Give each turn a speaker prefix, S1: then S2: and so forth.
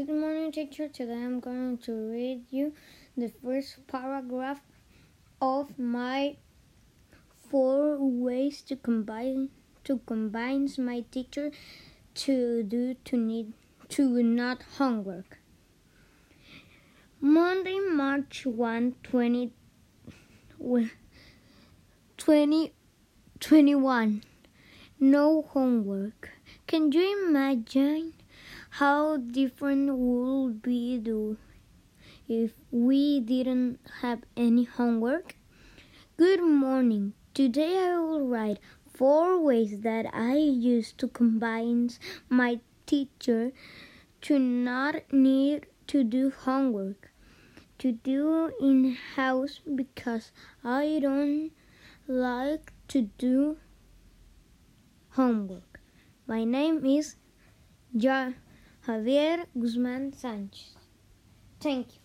S1: Good morning, teacher. Today I'm going to read you the first paragraph of my four ways to combine to combine my teacher to do to need to not homework. Monday, March 1, 20, 2021. No homework. Can you imagine? How different would be do if we didn't have any homework? Good morning. Today I will write four ways that I use to combine my teacher to not need to do homework, to do in house because I don't like to do homework. My name is Ja. Javier Guzmán Sánchez. Thank you.